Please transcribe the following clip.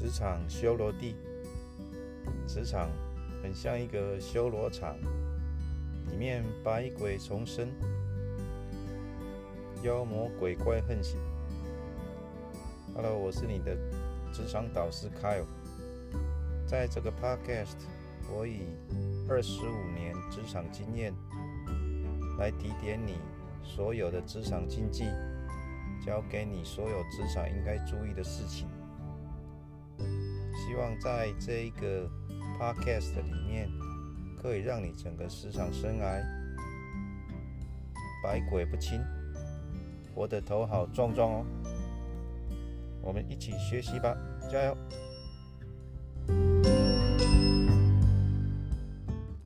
职场修罗地，职场很像一个修罗场，里面百鬼丛生，妖魔鬼怪横行。Hello，我是你的职场导师 Kyle，在这个 Podcast，我以二十五年职场经验来提点你所有的职场禁忌，教给你所有职场应该注意的事情。希望在这一个 podcast 里面，可以让你整个职场生涯百鬼不侵，活得头好壮壮哦。我们一起学习吧，加油！